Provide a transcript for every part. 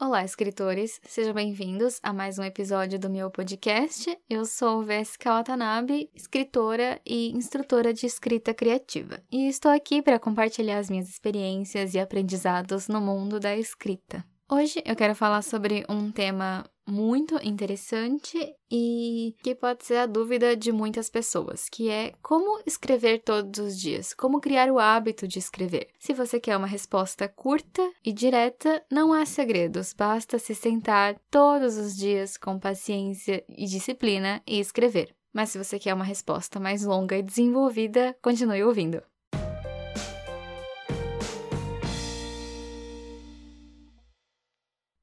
Olá, escritores! Sejam bem-vindos a mais um episódio do meu podcast. Eu sou Vesca Watanabe, escritora e instrutora de escrita criativa, e estou aqui para compartilhar as minhas experiências e aprendizados no mundo da escrita. Hoje eu quero falar sobre um tema muito interessante e que pode ser a dúvida de muitas pessoas, que é como escrever todos os dias, como criar o hábito de escrever. Se você quer uma resposta curta e direta, não há segredos, basta se sentar todos os dias com paciência e disciplina e escrever. Mas se você quer uma resposta mais longa e desenvolvida, continue ouvindo.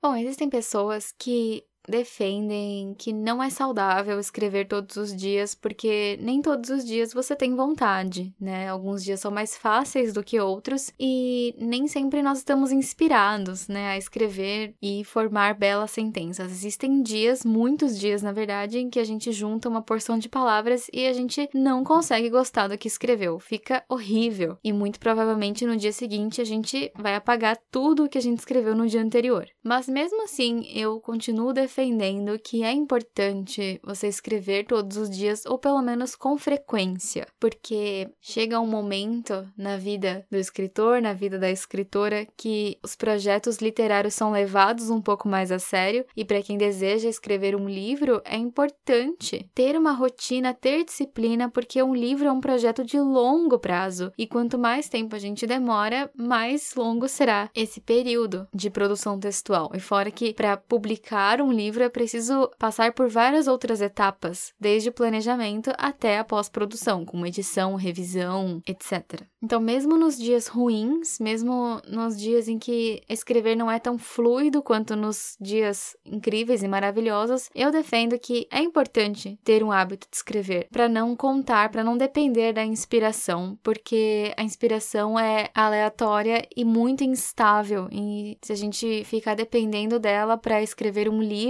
Bom, existem pessoas que defendem que não é saudável escrever todos os dias, porque nem todos os dias você tem vontade, né? Alguns dias são mais fáceis do que outros e nem sempre nós estamos inspirados, né, a escrever e formar belas sentenças. Existem dias, muitos dias, na verdade, em que a gente junta uma porção de palavras e a gente não consegue gostar do que escreveu. Fica horrível e muito provavelmente no dia seguinte a gente vai apagar tudo o que a gente escreveu no dia anterior. Mas mesmo assim, eu continuo defendendo defendendo que é importante você escrever todos os dias ou pelo menos com frequência, porque chega um momento na vida do escritor, na vida da escritora, que os projetos literários são levados um pouco mais a sério e para quem deseja escrever um livro é importante ter uma rotina, ter disciplina, porque um livro é um projeto de longo prazo e quanto mais tempo a gente demora, mais longo será esse período de produção textual. E fora que para publicar um livro é preciso passar por várias outras etapas, desde o planejamento até a pós-produção, como edição, revisão, etc. Então, mesmo nos dias ruins, mesmo nos dias em que escrever não é tão fluido quanto nos dias incríveis e maravilhosos, eu defendo que é importante ter um hábito de escrever, para não contar, para não depender da inspiração, porque a inspiração é aleatória e muito instável, e se a gente ficar dependendo dela para escrever um livro,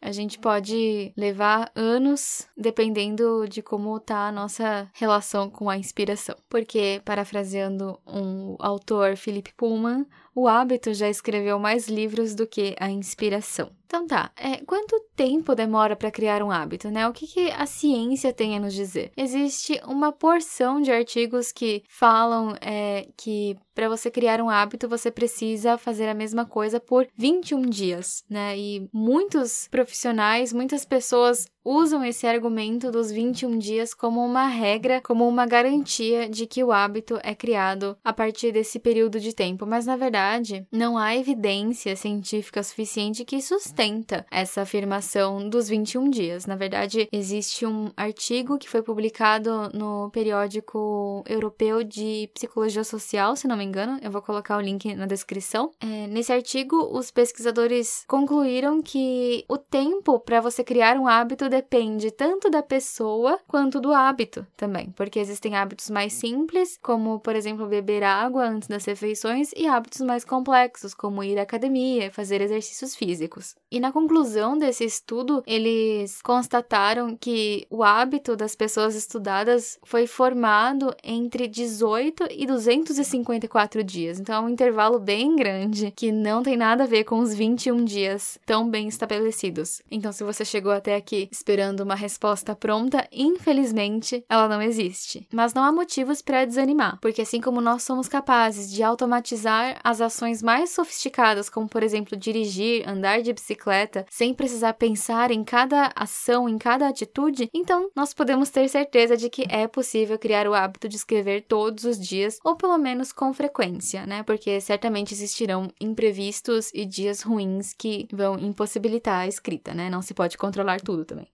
a gente pode levar anos dependendo de como tá a nossa relação com a inspiração. Porque, parafraseando um autor, Philip Pullman, o hábito já escreveu mais livros do que a inspiração. Então tá, é, quanto tempo demora para criar um hábito, né? O que, que a ciência tem a nos dizer? Existe uma porção de artigos que falam é, que para você criar um hábito você precisa fazer a mesma coisa por 21 dias, né? E muitos profissionais, muitas pessoas usam esse argumento dos 21 dias como uma regra, como uma garantia de que o hábito é criado a partir desse período de tempo, mas na verdade não há evidência científica suficiente que sustenta essa afirmação dos 21 dias. Na verdade, existe um artigo que foi publicado no periódico europeu de psicologia social, se não me engano. Eu vou colocar o link na descrição. É, nesse artigo, os pesquisadores concluíram que o tempo para você criar um hábito depende tanto da pessoa quanto do hábito também, porque existem hábitos mais simples, como por exemplo beber água antes das refeições, e hábitos mais complexos, como ir à academia, fazer exercícios físicos. E na conclusão desse estudo, eles constataram que o hábito das pessoas estudadas foi formado entre 18 e 254 dias. Então é um intervalo bem grande que não tem nada a ver com os 21 dias tão bem estabelecidos. Então, se você chegou até aqui esperando uma resposta pronta, infelizmente ela não existe. Mas não há motivos para desanimar, porque assim como nós somos capazes de automatizar as ações mais sofisticadas, como por exemplo dirigir, andar de bicicleta sem precisar pensar em cada ação, em cada atitude, então nós podemos ter certeza de que é possível criar o hábito de escrever todos os dias ou pelo menos com frequência, né? Porque certamente existirão imprevistos e dias ruins que vão impossibilitar a escrita, né? Não se pode controlar tudo também.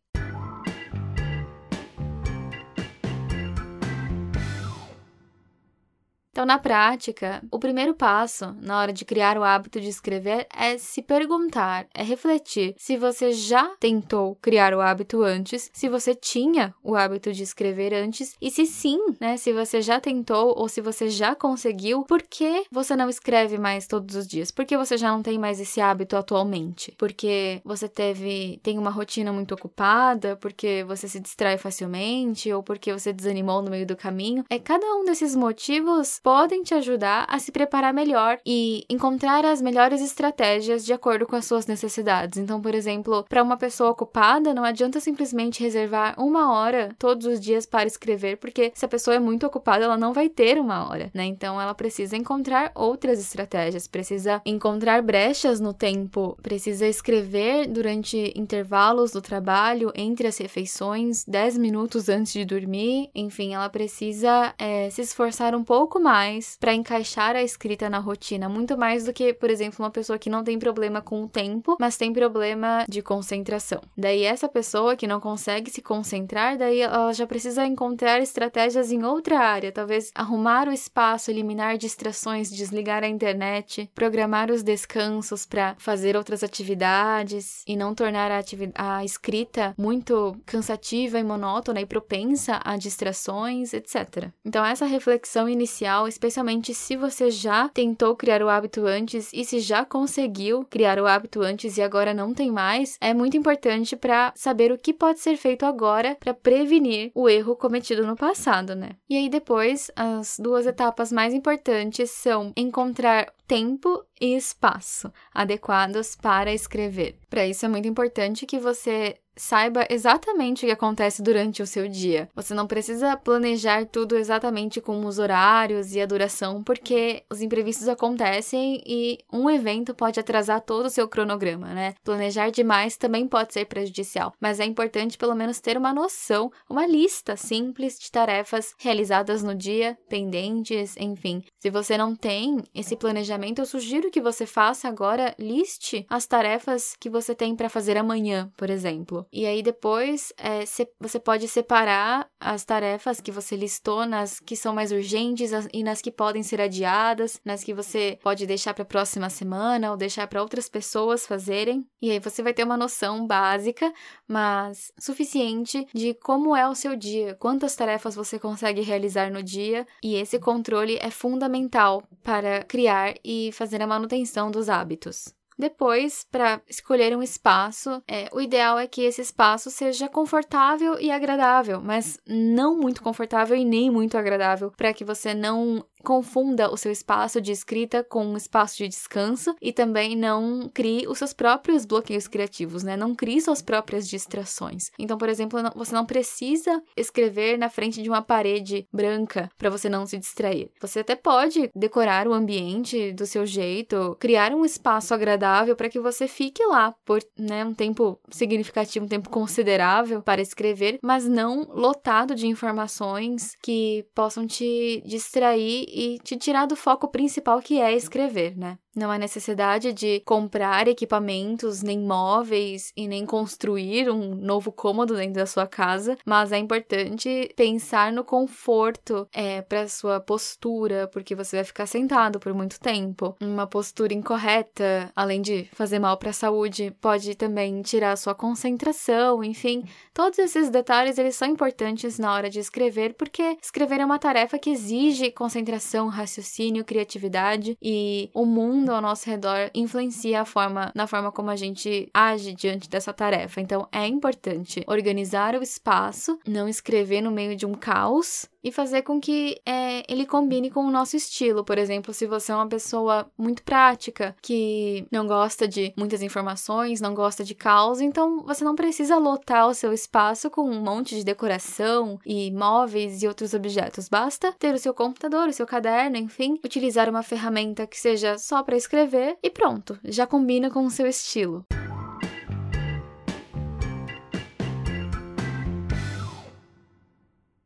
Então, na prática, o primeiro passo na hora de criar o hábito de escrever é se perguntar, é refletir se você já tentou criar o hábito antes, se você tinha o hábito de escrever antes e se sim, né, se você já tentou ou se você já conseguiu, por que você não escreve mais todos os dias? Por que você já não tem mais esse hábito atualmente? Porque você teve tem uma rotina muito ocupada, porque você se distrai facilmente ou porque você desanimou no meio do caminho? É cada um desses motivos podem te ajudar a se preparar melhor e encontrar as melhores estratégias de acordo com as suas necessidades. Então, por exemplo, para uma pessoa ocupada, não adianta simplesmente reservar uma hora todos os dias para escrever, porque se a pessoa é muito ocupada, ela não vai ter uma hora, né? Então, ela precisa encontrar outras estratégias, precisa encontrar brechas no tempo, precisa escrever durante intervalos do trabalho, entre as refeições, 10 minutos antes de dormir. Enfim, ela precisa é, se esforçar um pouco mais para encaixar a escrita na rotina, muito mais do que, por exemplo, uma pessoa que não tem problema com o tempo, mas tem problema de concentração. Daí, essa pessoa que não consegue se concentrar, daí ela já precisa encontrar estratégias em outra área, talvez arrumar o espaço, eliminar distrações, desligar a internet, programar os descansos para fazer outras atividades e não tornar a, a escrita muito cansativa e monótona e propensa a distrações, etc. Então, essa reflexão inicial, especialmente se você já tentou criar o hábito antes e se já conseguiu criar o hábito antes e agora não tem mais, é muito importante para saber o que pode ser feito agora para prevenir o erro cometido no passado, né? E aí depois, as duas etapas mais importantes são encontrar tempo e espaço adequados para escrever. Para isso é muito importante que você saiba exatamente o que acontece durante o seu dia. Você não precisa planejar tudo exatamente com os horários e a duração, porque os imprevistos acontecem e um evento pode atrasar todo o seu cronograma, né? Planejar demais também pode ser prejudicial, mas é importante pelo menos ter uma noção, uma lista simples de tarefas realizadas no dia, pendentes, enfim. Se você não tem esse planejamento, eu sugiro que você faça agora, liste as tarefas que você tem para fazer amanhã, por exemplo. E aí depois é, você pode separar as tarefas que você listou nas que são mais urgentes e nas que podem ser adiadas, nas que você pode deixar para a próxima semana ou deixar para outras pessoas fazerem. E aí você vai ter uma noção básica, mas suficiente de como é o seu dia, quantas tarefas você consegue realizar no dia, e esse controle é fundamental para criar e fazer a manutenção dos hábitos. Depois, para escolher um espaço, é, o ideal é que esse espaço seja confortável e agradável, mas não muito confortável e nem muito agradável, para que você não confunda o seu espaço de escrita com um espaço de descanso e também não crie os seus próprios bloqueios criativos, né? Não crie suas próprias distrações. Então, por exemplo, você não precisa escrever na frente de uma parede branca para você não se distrair. Você até pode decorar o ambiente do seu jeito, criar um espaço agradável para que você fique lá por né, um tempo significativo, um tempo considerável para escrever, mas não lotado de informações que possam te distrair e te tirar do foco principal que é escrever, né? Não há necessidade de comprar equipamentos, nem móveis e nem construir um novo cômodo dentro da sua casa, mas é importante pensar no conforto é, para sua postura, porque você vai ficar sentado por muito tempo. Uma postura incorreta, além de fazer mal para a saúde, pode também tirar a sua concentração, enfim, todos esses detalhes eles são importantes na hora de escrever, porque escrever é uma tarefa que exige concentração, raciocínio, criatividade e o mundo ao nosso redor influencia a forma, na forma como a gente age diante dessa tarefa. Então é importante organizar o espaço, não escrever no meio de um caos e fazer com que é, ele combine com o nosso estilo. Por exemplo, se você é uma pessoa muito prática, que não gosta de muitas informações, não gosta de caos, então você não precisa lotar o seu espaço com um monte de decoração e móveis e outros objetos. Basta ter o seu computador, o seu caderno, enfim, utilizar uma ferramenta que seja só para escrever e pronto, já combina com o seu estilo.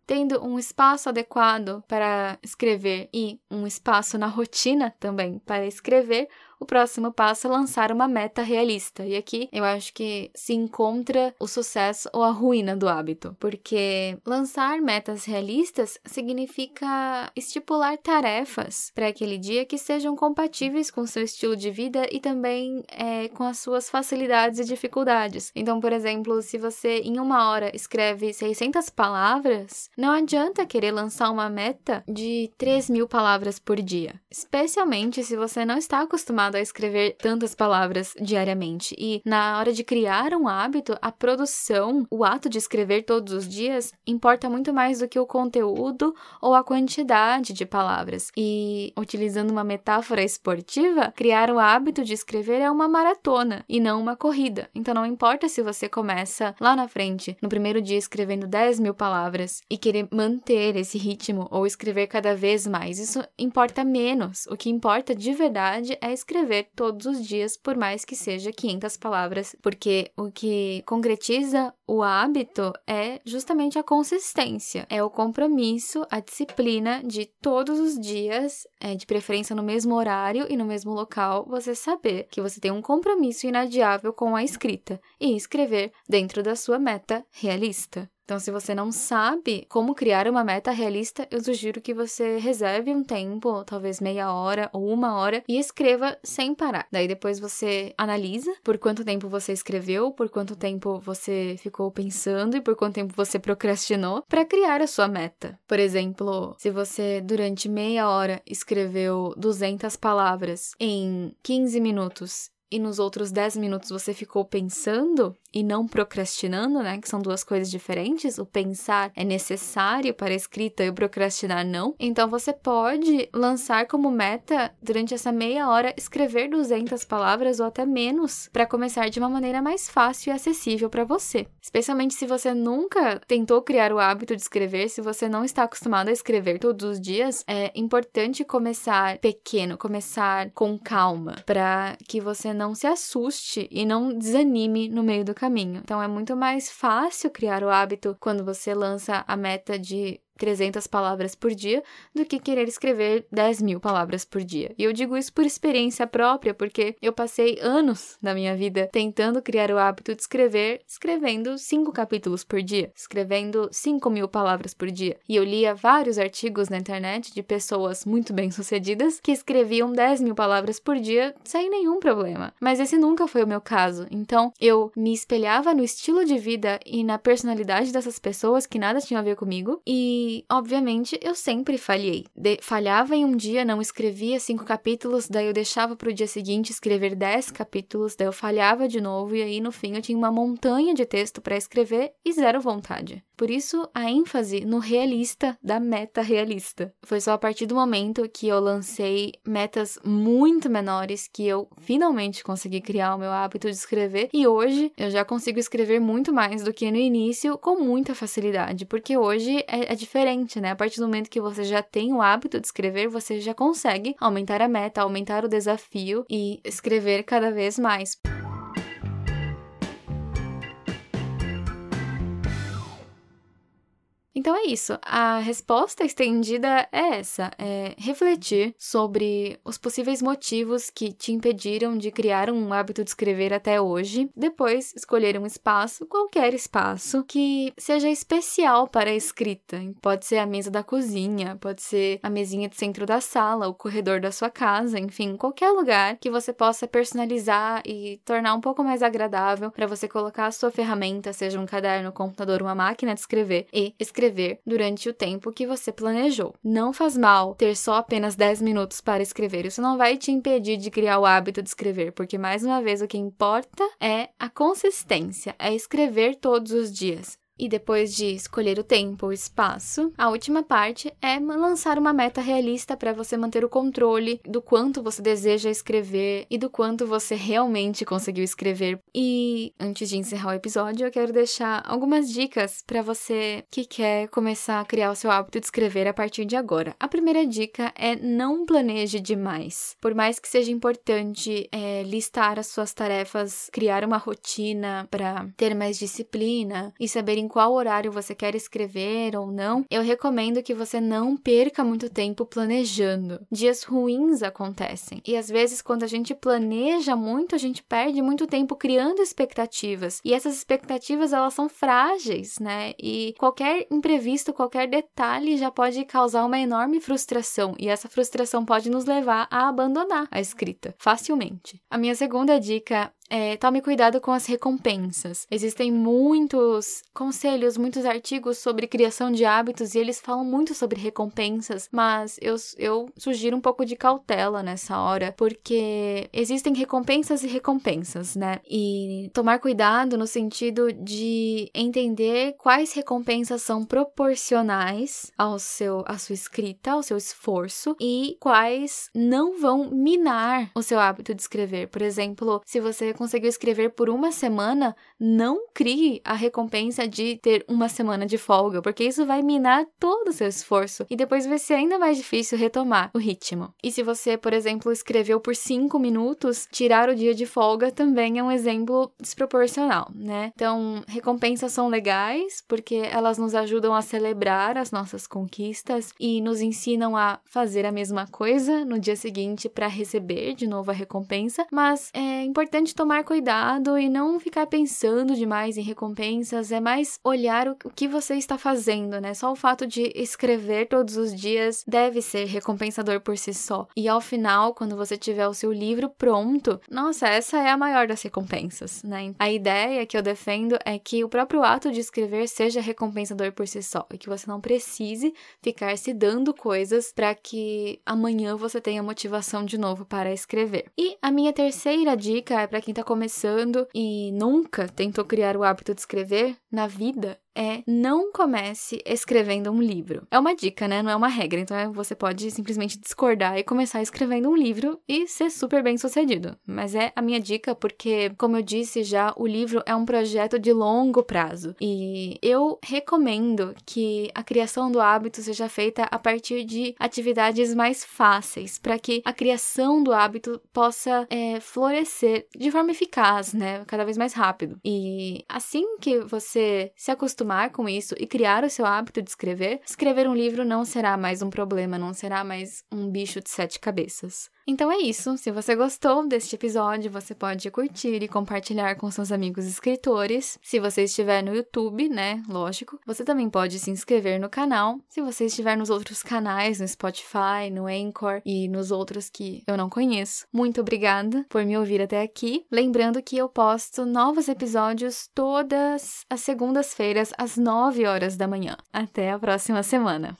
Tendo um espaço adequado para escrever e um espaço na rotina também para escrever, o próximo passo é lançar uma meta realista. E aqui eu acho que se encontra o sucesso ou a ruína do hábito, porque lançar metas realistas significa estipular tarefas para aquele dia que sejam compatíveis com seu estilo de vida e também é, com as suas facilidades e dificuldades. Então, por exemplo, se você em uma hora escreve 600 palavras, não adianta querer lançar uma meta de 3 mil palavras por dia, especialmente se você não está acostumado acostumado a escrever tantas palavras diariamente. E na hora de criar um hábito, a produção, o ato de escrever todos os dias, importa muito mais do que o conteúdo ou a quantidade de palavras. E utilizando uma metáfora esportiva, criar o hábito de escrever é uma maratona e não uma corrida. Então não importa se você começa lá na frente, no primeiro dia escrevendo 10 mil palavras e querer manter esse ritmo ou escrever cada vez mais. Isso importa menos. O que importa de verdade é escrever todos os dias, por mais que seja 500 palavras, porque o que concretiza o hábito é justamente a consistência, é o compromisso, a disciplina de todos os dias, é, de preferência no mesmo horário e no mesmo local, você saber que você tem um compromisso inadiável com a escrita e escrever dentro da sua meta realista. Então, se você não sabe como criar uma meta realista, eu sugiro que você reserve um tempo, talvez meia hora ou uma hora, e escreva sem parar. Daí depois você analisa por quanto tempo você escreveu, por quanto tempo você ficou pensando e por quanto tempo você procrastinou para criar a sua meta. Por exemplo, se você durante meia hora escreveu 200 palavras em 15 minutos e nos outros 10 minutos você ficou pensando, e não procrastinando, né? Que são duas coisas diferentes. O pensar é necessário para a escrita e o procrastinar não. Então você pode lançar como meta durante essa meia hora escrever 200 palavras ou até menos para começar de uma maneira mais fácil e acessível para você. Especialmente se você nunca tentou criar o hábito de escrever, se você não está acostumado a escrever todos os dias, é importante começar pequeno, começar com calma, para que você não se assuste e não desanime no meio do caminho. Então é muito mais fácil criar o hábito quando você lança a meta de 300 palavras por dia do que querer escrever 10 mil palavras por dia. E eu digo isso por experiência própria, porque eu passei anos da minha vida tentando criar o hábito de escrever, escrevendo 5 capítulos por dia, escrevendo 5 mil palavras por dia. E eu lia vários artigos na internet de pessoas muito bem-sucedidas que escreviam 10 mil palavras por dia sem nenhum problema. Mas esse nunca foi o meu caso. Então eu me espelhava no estilo de vida e na personalidade dessas pessoas que nada tinham a ver comigo e e, obviamente, eu sempre falhei. De falhava em um dia, não escrevia cinco capítulos, daí eu deixava para o dia seguinte escrever dez capítulos, daí eu falhava de novo, e aí no fim eu tinha uma montanha de texto para escrever e zero vontade. Por isso, a ênfase no realista da meta realista. Foi só a partir do momento que eu lancei metas muito menores que eu finalmente consegui criar o meu hábito de escrever. E hoje eu já consigo escrever muito mais do que no início com muita facilidade, porque hoje é, é diferente, né? A partir do momento que você já tem o hábito de escrever, você já consegue aumentar a meta, aumentar o desafio e escrever cada vez mais. Então é isso. A resposta estendida é essa: é refletir sobre os possíveis motivos que te impediram de criar um hábito de escrever até hoje. Depois, escolher um espaço, qualquer espaço, que seja especial para a escrita. Pode ser a mesa da cozinha, pode ser a mesinha do centro da sala, o corredor da sua casa, enfim, qualquer lugar que você possa personalizar e tornar um pouco mais agradável para você colocar a sua ferramenta, seja um caderno, um computador, uma máquina de escrever, e escrever escrever durante o tempo que você planejou. Não faz mal ter só apenas 10 minutos para escrever. Isso não vai te impedir de criar o hábito de escrever, porque mais uma vez o que importa é a consistência, é escrever todos os dias. E depois de escolher o tempo, o espaço, a última parte é lançar uma meta realista para você manter o controle do quanto você deseja escrever e do quanto você realmente conseguiu escrever. E antes de encerrar o episódio, eu quero deixar algumas dicas para você que quer começar a criar o seu hábito de escrever a partir de agora. A primeira dica é não planeje demais. Por mais que seja importante é, listar as suas tarefas, criar uma rotina para ter mais disciplina e saber em qual horário você quer escrever ou não, eu recomendo que você não perca muito tempo planejando. Dias ruins acontecem e às vezes quando a gente planeja muito, a gente perde muito tempo criando expectativas. E essas expectativas elas são frágeis, né? E qualquer imprevisto, qualquer detalhe já pode causar uma enorme frustração e essa frustração pode nos levar a abandonar a escrita facilmente. A minha segunda dica é, tome cuidado com as recompensas. Existem muitos conselhos, muitos artigos sobre criação de hábitos e eles falam muito sobre recompensas, mas eu, eu sugiro um pouco de cautela nessa hora, porque existem recompensas e recompensas, né? E tomar cuidado no sentido de entender quais recompensas são proporcionais ao seu, à sua escrita, ao seu esforço e quais não vão minar o seu hábito de escrever. Por exemplo, se você conseguiu escrever por uma semana, não crie a recompensa de ter uma semana de folga, porque isso vai minar todo o seu esforço e depois vai ser ainda mais difícil retomar o ritmo. E se você, por exemplo, escreveu por cinco minutos, tirar o dia de folga também é um exemplo desproporcional, né? Então, recompensas são legais porque elas nos ajudam a celebrar as nossas conquistas e nos ensinam a fazer a mesma coisa no dia seguinte para receber de novo a recompensa, mas é importante tomar cuidado e não ficar pensando demais em recompensas, é mais olhar o, que você está fazendo, né? Só o fato de escrever todos os dias deve ser recompensador por si só. E ao final, quando você tiver o seu livro pronto, nossa, essa é a maior das recompensas, né? A ideia que eu defendo é que o próprio ato de escrever seja recompensador por si só e que você não precise ficar se dando coisas para que amanhã você tenha motivação de novo para escrever. E a minha terceira dica é para quem está começando e nunca tentou criar o hábito de escrever na vida é não comece escrevendo um livro. É uma dica, né? Não é uma regra. Então é, você pode simplesmente discordar e começar escrevendo um livro e ser super bem sucedido. Mas é a minha dica porque, como eu disse já, o livro é um projeto de longo prazo. E eu recomendo que a criação do hábito seja feita a partir de atividades mais fáceis, para que a criação do hábito possa é, florescer de forma eficaz, né? Cada vez mais rápido. E assim que você se acostumar acostumar com isso e criar o seu hábito de escrever, escrever um livro não será mais um problema, não será mais um bicho de sete cabeças. Então é isso. Se você gostou deste episódio, você pode curtir e compartilhar com seus amigos escritores. Se você estiver no YouTube, né? Lógico. Você também pode se inscrever no canal. Se você estiver nos outros canais, no Spotify, no Anchor e nos outros que eu não conheço. Muito obrigada por me ouvir até aqui. Lembrando que eu posto novos episódios todas as segundas-feiras às 9 horas da manhã. Até a próxima semana.